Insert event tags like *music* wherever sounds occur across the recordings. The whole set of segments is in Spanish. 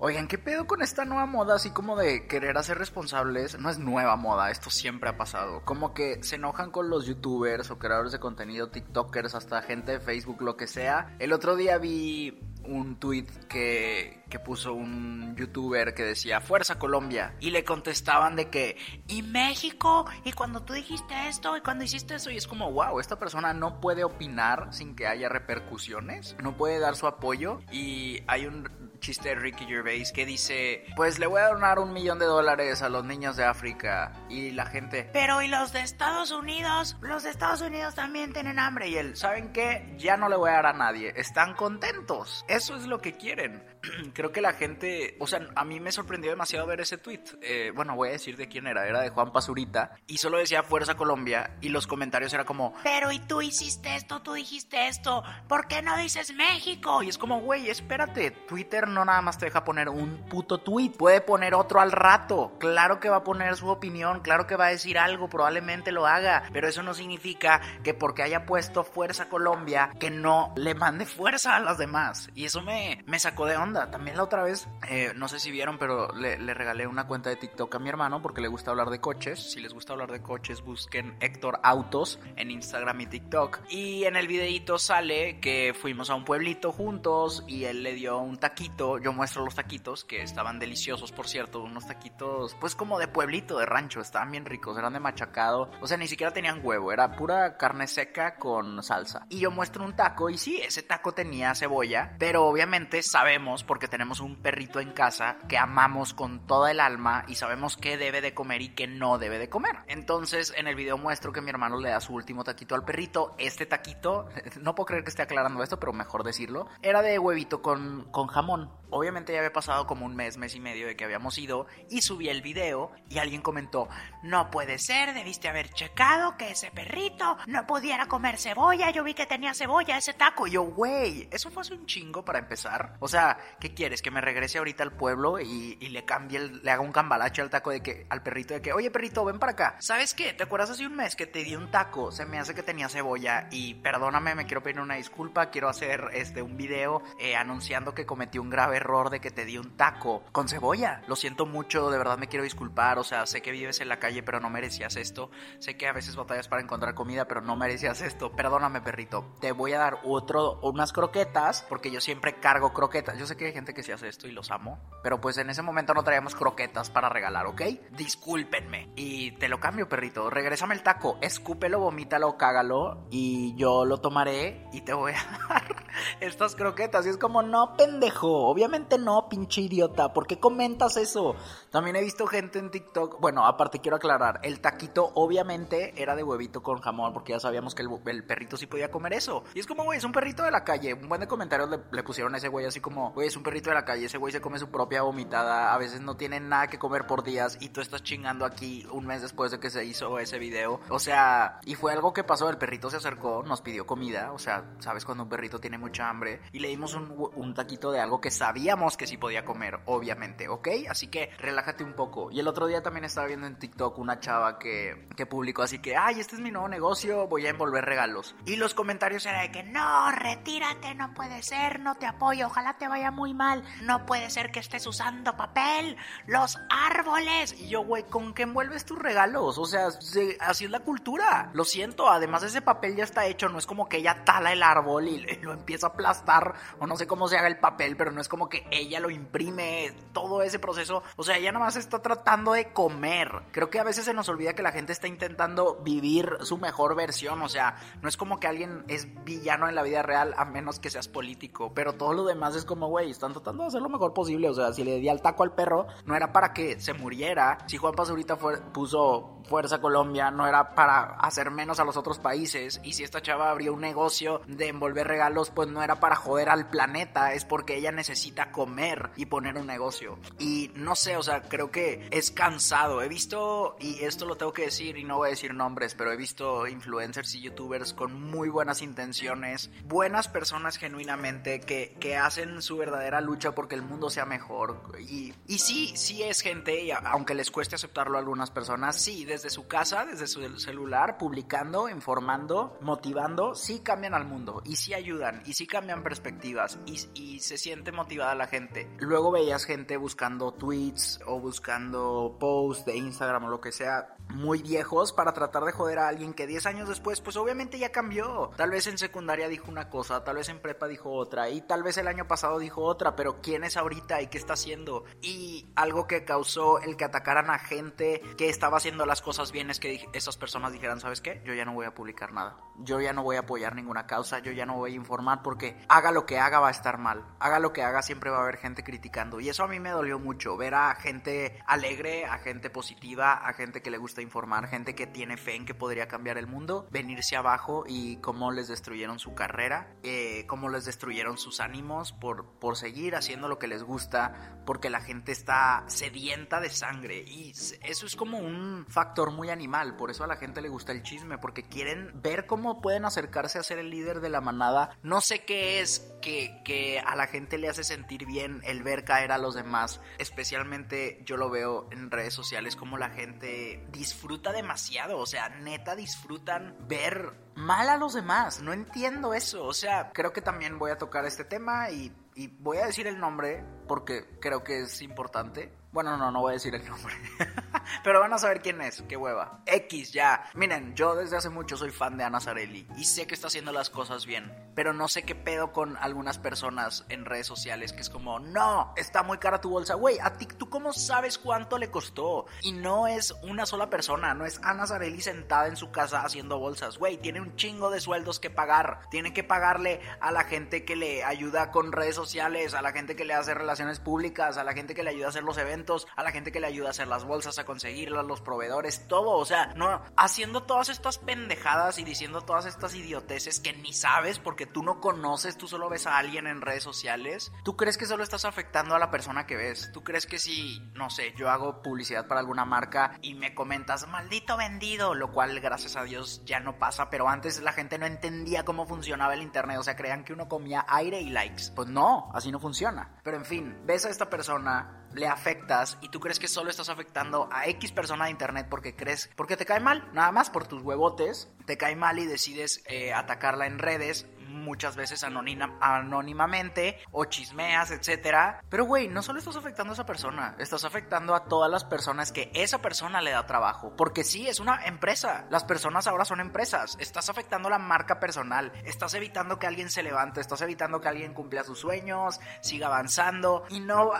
Oigan, ¿qué pedo con esta nueva moda así como de querer hacer responsables? No es nueva moda, esto siempre ha pasado. Como que se enojan con los youtubers o creadores de contenido, tiktokers, hasta gente de Facebook, lo que sea. El otro día vi un tweet que, que puso un youtuber que decía Fuerza Colombia y le contestaban de que y México y cuando tú dijiste esto y cuando hiciste eso y es como wow esta persona no puede opinar sin que haya repercusiones no puede dar su apoyo y hay un chiste de Ricky Gervais que dice, pues le voy a donar un millón de dólares a los niños de África y la gente, pero ¿y los de Estados Unidos? Los de Estados Unidos también tienen hambre y él, ¿saben qué? Ya no le voy a dar a nadie, están contentos, eso es lo que quieren. *clears throat* Creo que la gente, o sea, a mí me sorprendió demasiado ver ese tweet. Eh, bueno, voy a decir de quién era, era de Juan Pazurita y solo decía Fuerza Colombia y los comentarios era como, pero ¿y tú hiciste esto? ¿Tú dijiste esto? ¿Por qué no dices México? Y es como, güey, espérate, Twitter no nada más te deja poner un puto tweet, puede poner otro al rato. Claro que va a poner su opinión, claro que va a decir algo, probablemente lo haga, pero eso no significa que porque haya puesto Fuerza Colombia, que no le mande fuerza a las demás. Y eso me, me sacó de onda. También la otra vez, eh, no sé si vieron, pero le, le regalé una cuenta de TikTok a mi hermano porque le gusta hablar de coches. Si les gusta hablar de coches, busquen Héctor Autos en Instagram y TikTok. Y en el videito sale que fuimos a un pueblito juntos y él le dio un taquito. Yo muestro los taquitos, que estaban deliciosos, por cierto. Unos taquitos, pues como de pueblito, de rancho. Estaban bien ricos, eran de machacado. O sea, ni siquiera tenían huevo, era pura carne seca con salsa. Y yo muestro un taco y sí, ese taco tenía cebolla, pero obviamente sabemos, porque tenemos un perrito en casa, que amamos con toda el alma y sabemos qué debe de comer y qué no debe de comer. Entonces, en el video muestro que mi hermano le da su último taquito al perrito. Este taquito, *laughs* no puedo creer que esté aclarando esto, pero mejor decirlo, era de huevito con, con jamón. Obviamente ya había pasado como un mes, mes y medio de que habíamos ido y subí el video y alguien comentó, no puede ser, debiste haber checado que ese perrito no pudiera comer cebolla, yo vi que tenía cebolla ese taco. Y yo, güey, eso fue hace un chingo para empezar. O sea, ¿qué quieres? Que me regrese ahorita al pueblo y, le cambie, el- le haga un cambalache al taco de que, al perrito de que, oye perrito, ven para acá. ¿Sabes qué? ¿Te acuerdas hace un mes que te di un taco? Se me hace que tenía cebolla y perdóname, me quiero pedir una disculpa, quiero hacer este un video eh, anunciando que cometí un grave error de que te di un taco con cebolla. Lo siento mucho, de verdad me quiero disculpar, o sea, sé que vives en la calle, pero no merecías esto. Sé que a veces batallas para encontrar comida, pero no merecías esto. Perdóname, perrito. Te voy a dar otro unas croquetas porque yo siempre cargo croquetas. Yo sé que hay gente que sí hace esto y los amo, pero pues en ese momento no traíamos croquetas para regalar, ¿ok? Discúlpenme. Y te lo cambio, perrito. Regrésame el taco, escúpelo, vomítalo, cágalo y yo lo tomaré y te voy a *laughs* *laughs* estas croquetas. Y es como, no, pendejo. Obviamente no, pinche idiota. ¿Por qué comentas eso? También he visto gente en TikTok. Bueno, aparte quiero aclarar, el taquito obviamente era de huevito con jamón porque ya sabíamos que el, perrito sí podía comer eso. Y es como, güey, es un perrito de la calle. Un buen de comentarios le, le pusieron a ese güey así como, güey, es un perrito de la calle. Ese güey se come su propia vomitada. A veces no tiene nada que comer por días y tú estás chingando aquí un mes después de que se hizo ese video. O sea, y fue algo que pasó. El perrito se acercó, nos pidió comida. O sea, sabes cuando un perrito tiene mucha hambre y le dimos un, un taquito de algo que sabíamos que sí podía comer, obviamente, ¿ok? Así que relájate un poco. Y el otro día también estaba viendo en TikTok una chava que, que publicó así que, ay, este es mi nuevo negocio, voy a envolver regalos. Y los comentarios eran de que, no, retírate, no puede ser, no te apoyo, ojalá te vaya muy mal, no puede ser que estés usando papel, los árboles. Y yo, güey, ¿con qué envuelves tus regalos? O sea, se- así es la cultura. Lo siento, además ese papel ya está hecho, no es como que ella tala el árbol y lo empieza a aplastar, o no sé cómo se haga el papel, pero no es como que ella lo imprime, todo ese proceso. O sea, ella nada más está tratando de comer. Creo que a veces se nos olvida que la gente está intentando vivir su mejor versión. O sea, no es como que alguien es villano en la vida real a menos que seas político. Pero todo lo demás es como, güey, están tratando de hacer lo mejor posible. O sea, si le di al taco al perro, no era para que se muriera. Si Juan Pazurita puso Fuerza Colombia, no era para hacer menos a los otros países. Y si esta chava abrió un negocio de envolver regalos pues no era para joder al planeta, es porque ella necesita comer y poner un negocio. Y no sé, o sea, creo que es cansado. He visto, y esto lo tengo que decir y no voy a decir nombres, pero he visto influencers y youtubers con muy buenas intenciones, buenas personas genuinamente que, que hacen su verdadera lucha porque el mundo sea mejor. Y, y sí, sí es gente, aunque les cueste aceptarlo a algunas personas, sí, desde su casa, desde su celular, publicando, informando, motivando, sí cambian al mundo y sí ayudan y sí cambian perspectivas y, y se siente motivada la gente. Luego veías gente buscando tweets o buscando posts de Instagram o lo que sea muy viejos para tratar de joder a alguien que 10 años después, pues obviamente ya cambió. Tal vez en secundaria dijo una cosa, tal vez en prepa dijo otra, y tal vez el año pasado dijo otra, pero ¿quién es ahorita y qué está haciendo? Y algo que causó el que atacaran a gente que estaba haciendo las cosas bien es que esas personas dijeran, ¿sabes qué? Yo ya no voy a publicar nada. Yo ya no voy a apoyar ninguna causa, yo ya no voy a informar porque haga lo que haga va a estar mal. Haga lo que haga siempre va a haber gente criticando. Y eso a mí me dolió mucho, ver a gente alegre, a gente positiva, a gente que le gusta informar, gente que tiene fe en que podría cambiar el mundo, venirse abajo y cómo les destruyeron su carrera, eh, cómo les destruyeron sus ánimos por, por seguir haciendo lo que les gusta, porque la gente está sedienta de sangre y eso es como un factor muy animal, por eso a la gente le gusta el chisme, porque quieren ver cómo pueden acercarse a ser el líder de la manada. No sé qué es que, que a la gente le hace sentir bien el ver caer a los demás, especialmente yo lo veo en redes sociales como la gente disfruta demasiado, o sea, neta disfrutan ver mal a los demás, no entiendo eso, o sea, creo que también voy a tocar este tema y, y voy a decir el nombre porque creo que es importante. Bueno, no, no voy a decir el nombre. *laughs* *laughs* Pero van a saber quién es, qué hueva. X, ya. Miren, yo desde hace mucho soy fan de Ana Zarelli y sé que está haciendo las cosas bien. Pero no sé qué pedo con algunas personas en redes sociales que es como, no, está muy cara tu bolsa. Güey, a ti, ¿tú cómo sabes cuánto le costó? Y no es una sola persona, no es Ana Zarelli sentada en su casa haciendo bolsas. Güey, tiene un chingo de sueldos que pagar. Tiene que pagarle a la gente que le ayuda con redes sociales, a la gente que le hace relaciones públicas, a la gente que le ayuda a hacer los eventos, a la gente que le ayuda a hacer las bolsas, a conseguirlas, los proveedores, todo, o sea, no haciendo todas estas pendejadas y diciendo todas estas idioteces que ni sabes porque tú no conoces, tú solo ves a alguien en redes sociales. ¿Tú crees que solo estás afectando a la persona que ves? ¿Tú crees que si, no sé, yo hago publicidad para alguna marca y me comentas maldito vendido, lo cual gracias a Dios ya no pasa, pero antes la gente no entendía cómo funcionaba el internet, o sea, creían que uno comía aire y likes. Pues no, así no funciona. Pero en fin, ves a esta persona le afectas y tú crees que solo estás afectando a X persona de internet porque crees, porque te cae mal, nada más por tus huevotes, te cae mal y decides eh, atacarla en redes muchas veces anónimamente o chismeas, etcétera. Pero güey, no solo estás afectando a esa persona, estás afectando a todas las personas que esa persona le da trabajo, porque sí, es una empresa. Las personas ahora son empresas. Estás afectando la marca personal, estás evitando que alguien se levante, estás evitando que alguien cumpla sus sueños, siga avanzando y no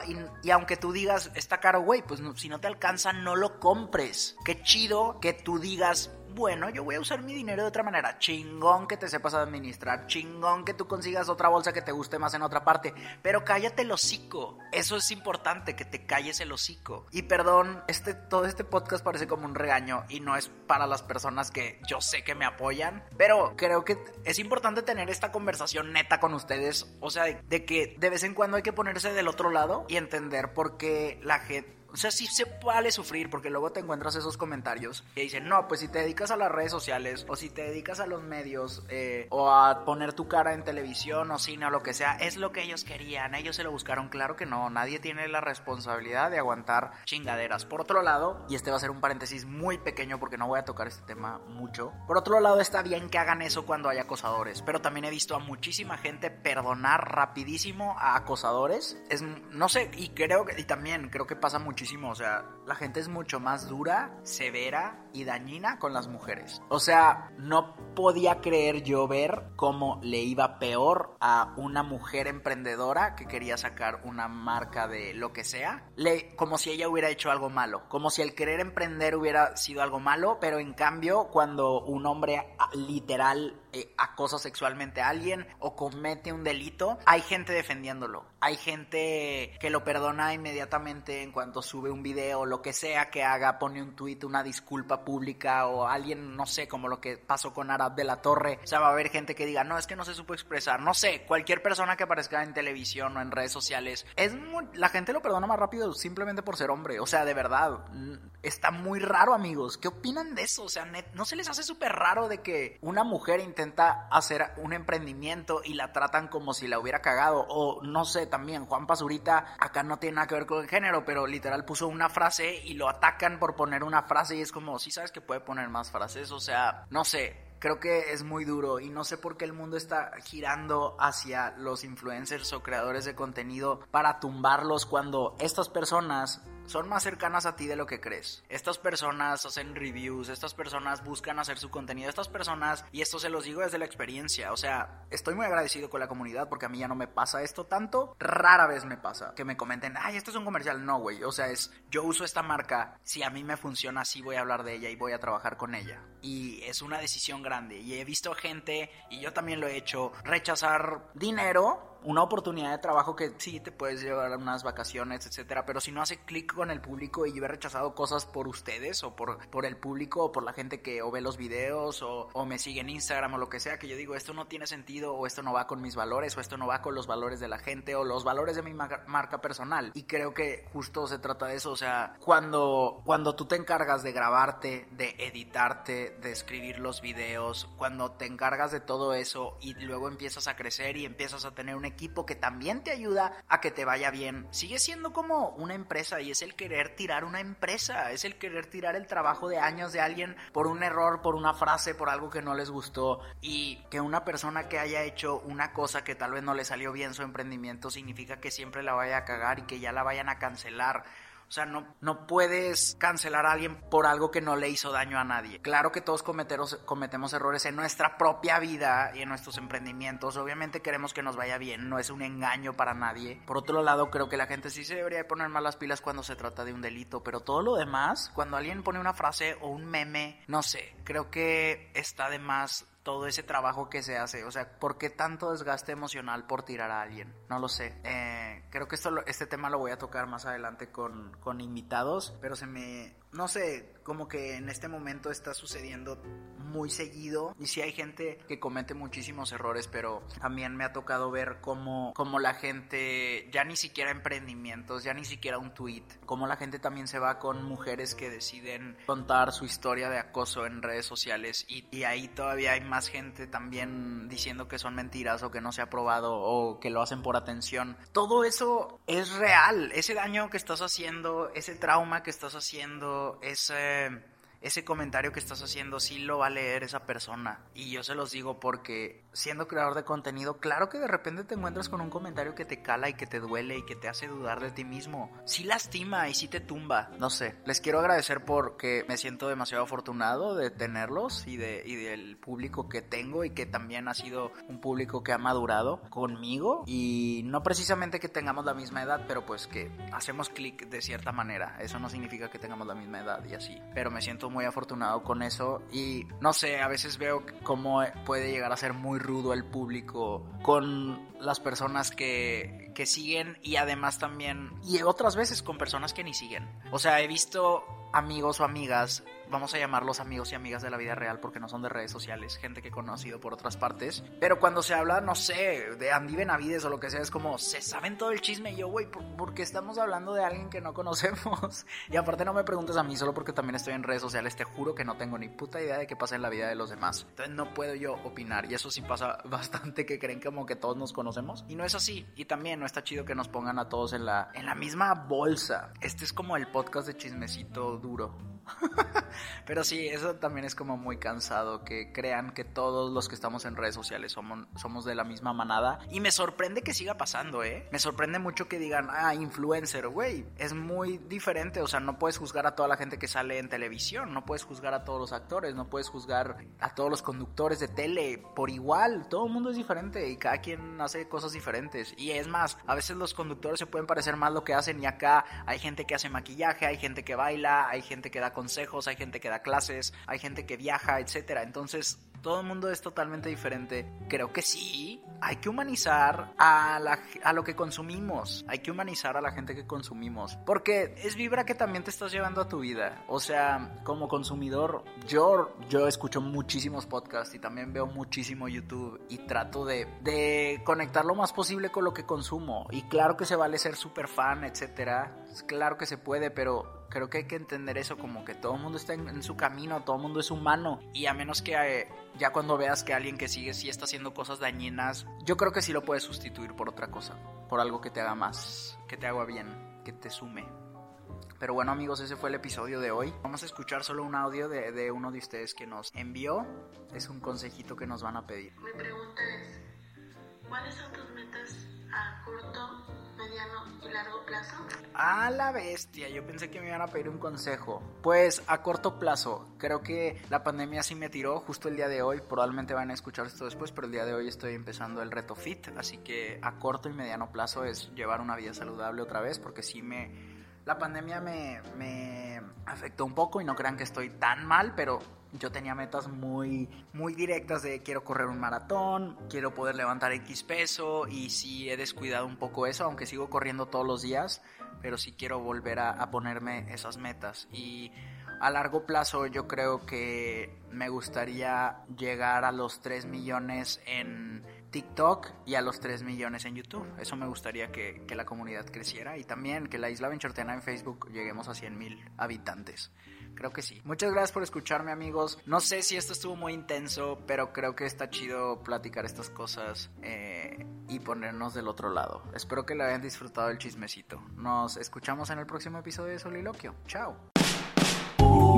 y, aunque tú digas, está caro, güey, pues si no te alcanza no lo compres. Qué chido que tú digas, bueno, yo voy a usar mi dinero de otra manera. Chingón que te sepas administrar, chingón que tú consigas otra bolsa que te guste más en otra parte, pero cállate el hocico. Eso es importante, que te calles el hocico. Y perdón, este, todo este podcast parece como un regaño y no es para las personas que yo sé que me apoyan, pero creo que es importante tener esta conversación neta con ustedes, o sea, de que de vez en cuando hay que ponerse del otro lado y entender por qué la gente o sea, sí se vale sufrir porque luego te encuentras esos comentarios que dicen, no, pues si te dedicas a las redes sociales o si te dedicas a los medios eh, o a poner tu cara en televisión o cine o lo que sea, es lo que ellos querían, ellos se lo buscaron. Claro que no, nadie tiene la responsabilidad de aguantar chingaderas. Por otro lado, y este va a ser un paréntesis muy pequeño porque no voy a tocar este tema mucho, por otro lado está bien que hagan eso cuando hay acosadores, pero también he visto a muchísima gente perdonar rapidísimo a acosadores. Es, no sé, y creo que, y también creo que pasa mucho O sea, la gente es mucho más dura, severa y dañina con las mujeres. O sea, no podía creer yo ver cómo le iba peor a una mujer emprendedora que quería sacar una marca de lo que sea. Le, como si ella hubiera hecho algo malo. Como si el querer emprender hubiera sido algo malo. Pero en cambio, cuando un hombre ah, literal eh, acosa sexualmente a alguien o comete un delito, hay gente defendiéndolo. Hay gente que lo perdona inmediatamente en cuanto sube un video, lo que sea que haga, pone un tweet, una disculpa pública o alguien, no sé, como lo que pasó con Arab de la Torre, o sea, va a haber gente que diga, no, es que no se supo expresar, no sé, cualquier persona que aparezca en televisión o en redes sociales, es la gente lo perdona más rápido simplemente por ser hombre, o sea, de verdad, está muy raro, amigos, ¿qué opinan de eso? O sea, ¿no se les hace súper raro de que una mujer intenta hacer un emprendimiento y la tratan como si la hubiera cagado? O no sé, también Juan Pazurita acá no tiene nada que ver con el género, pero literal puso una frase y lo atacan por poner una frase y es como, si sabes que puede poner más frases, o sea, no sé, creo que es muy duro y no sé por qué el mundo está girando hacia los influencers o creadores de contenido para tumbarlos cuando estas personas son más cercanas a ti de lo que crees. Estas personas hacen reviews, estas personas buscan hacer su contenido, estas personas, y esto se los digo desde la experiencia, o sea, estoy muy agradecido con la comunidad porque a mí ya no me pasa esto tanto, rara vez me pasa que me comenten, ay, esto es un comercial, no, güey, o sea, es, yo uso esta marca, si a mí me funciona, sí voy a hablar de ella y voy a trabajar con ella. Y es una decisión grande, y he visto gente, y yo también lo he hecho, rechazar dinero una oportunidad de trabajo que sí te puedes llevar unas vacaciones, etcétera, pero si no hace clic con el público y he rechazado cosas por ustedes o por, por el público o por la gente que ve los videos o, me sigue en Instagram o lo que sea, que yo digo esto no tiene sentido o esto no va con mis valores o esto no va con los valores de la gente o los valores de mi marca personal. Y creo que justo se trata de eso, o sea, cuando, cuando tú te encargas de grabarte, de editarte, de escribir los videos, cuando te encargas de todo eso y luego empiezas a crecer y empiezas a tener un equipo que también te ayuda a que te vaya bien. Sigue siendo como una empresa y es el querer tirar una empresa, es el querer tirar el trabajo de años de alguien por un error, por una frase, por algo que no les gustó y que una persona que haya hecho una cosa que tal vez no le salió bien su emprendimiento significa que siempre la vaya a cagar y que ya la vayan a cancelar o sea, no, no puedes cancelar a alguien por algo que no le hizo daño a nadie. Claro que todos cometemos errores en nuestra propia vida y en nuestros emprendimientos. Obviamente queremos que nos vaya bien, no es un engaño para nadie. Por otro lado, creo que la gente sí se debería poner más las pilas cuando se trata de un delito, pero todo lo demás, cuando alguien pone una frase o un meme, no sé, creo que está de más todo ese trabajo que se hace. O sea, ¿por qué tanto desgaste emocional por tirar a alguien? No lo sé. Eh, creo que esto, este tema lo voy a tocar más adelante con, con invitados, pero se me, no sé, como que en este momento está sucediendo muy seguido. Y sí hay gente que comete muchísimos errores, pero también me ha tocado ver cómo, cómo la gente, ya ni siquiera emprendimientos, ya ni siquiera un tweet, cómo la gente también se va con mujeres que deciden contar su historia de acoso en redes sociales. Y, y ahí todavía hay más gente también diciendo que son mentiras o que no se ha probado o que lo hacen por atención. Todo eso es real, ese daño que estás haciendo, ese trauma que estás haciendo, ese ese comentario que estás haciendo sí lo va a leer esa persona. Y yo se los digo porque siendo creador de contenido, claro que de repente te encuentras con un comentario que te cala y que te duele y que te hace dudar de ti mismo. Sí lastima y sí te tumba. No sé, les quiero agradecer porque me siento demasiado afortunado de tenerlos y, de, y del público que tengo y que también ha sido un público que ha madurado conmigo. Y no precisamente que tengamos la misma edad, pero pues que hacemos clic de cierta manera. Eso no significa que tengamos la misma edad y así. Pero me siento muy afortunado con eso y no sé, a veces veo cómo puede llegar a ser muy rudo el público con las personas que, que siguen y además también, y otras veces con personas que ni siguen. O sea, he visto amigos o amigas vamos a llamarlos amigos y amigas de la vida real porque no son de redes sociales, gente que he conocido por otras partes. Pero cuando se habla, no sé, de Andy Benavides o lo que sea, es como, se saben todo el chisme. Y yo, güey, ¿por, qué estamos hablando de alguien que no conocemos? *laughs* Y aparte no me preguntes a mí solo porque también estoy en redes sociales, te juro que no tengo ni puta idea de qué pasa en la vida de los demás. Entonces no puedo yo opinar. Y eso sí pasa *laughs* bastante que creen como que todos nos conocemos. Y no es así. Y también no está chido que nos pongan a todos en la, en la misma bolsa. Este es como el podcast de chismecito duro. *laughs* Pero sí, eso también es como muy cansado, que crean que todos los que estamos en redes sociales somos, somos de la misma manada. Y me sorprende que siga pasando, ¿eh? Me sorprende mucho que digan, ah, influencer, güey. Es muy diferente, o sea, no puedes juzgar a toda la gente que sale en televisión, no puedes juzgar a todos los actores, no puedes juzgar a todos los conductores de tele por igual. Todo el mundo es diferente y cada quien hace cosas diferentes. Y es más, a veces los conductores se pueden parecer más lo que hacen y acá hay gente que hace maquillaje, hay gente que baila, hay gente que da consejos, hay gente que da clases, hay gente que viaja, etcétera. Entonces, todo el mundo es totalmente diferente. Creo que sí, hay que humanizar a, la, a lo que consumimos, hay que humanizar a la gente que consumimos, porque es vibra que también te estás llevando a tu vida. O sea, como consumidor, yo, yo escucho muchísimos podcasts y también veo muchísimo YouTube y trato de, de conectar lo más posible con lo que consumo. Y claro que se vale ser súper fan, etcétera. Claro que se puede, pero creo que hay que entender eso como que todo el mundo está en, su camino, todo el mundo es humano y a menos que eh, ya cuando veas que alguien que sigue sí está haciendo cosas dañinas, yo creo que sí lo puedes sustituir por otra cosa, por algo que te haga más, que te haga bien, que te sume. Pero bueno amigos, ese fue el episodio de hoy. Vamos a escuchar solo un audio de, de uno de ustedes que nos envió. Es un consejito que nos van a pedir. Mi pregunta es, ¿cuáles son tus metas a corto, y largo plazo? A la bestia, yo pensé que me iban a pedir un consejo. Pues a corto plazo, creo que la pandemia sí me tiró justo el día de hoy. Probablemente van a escuchar esto después, pero el día de hoy estoy empezando el reto fit. Así que a corto y mediano plazo es llevar una vida saludable otra vez, porque sí me. La pandemia me, me afectó un poco y no crean que estoy tan mal, pero yo tenía metas muy, muy directas de quiero correr un maratón, quiero poder levantar X peso y sí he descuidado un poco eso, aunque sigo corriendo todos los días, pero sí quiero volver a, ponerme esas metas. Y a largo plazo yo creo que me gustaría llegar a los 3 millones en TikTok y a los 3 millones en YouTube. Eso me gustaría que, que la comunidad creciera y también que la Isla Benchortena en Facebook lleguemos a 100 mil habitantes. Creo que sí. Muchas gracias por escucharme amigos. No sé si esto estuvo muy intenso, pero creo que está chido platicar estas cosas eh, y ponernos del otro lado. Espero que le hayan disfrutado el chismecito. Nos escuchamos en el próximo episodio de Soliloquio. Chao.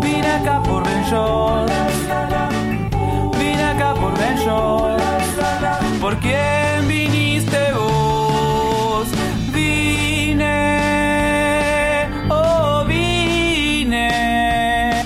Vine acá por Ben. Vine acá por Ben. ¿Por quién viniste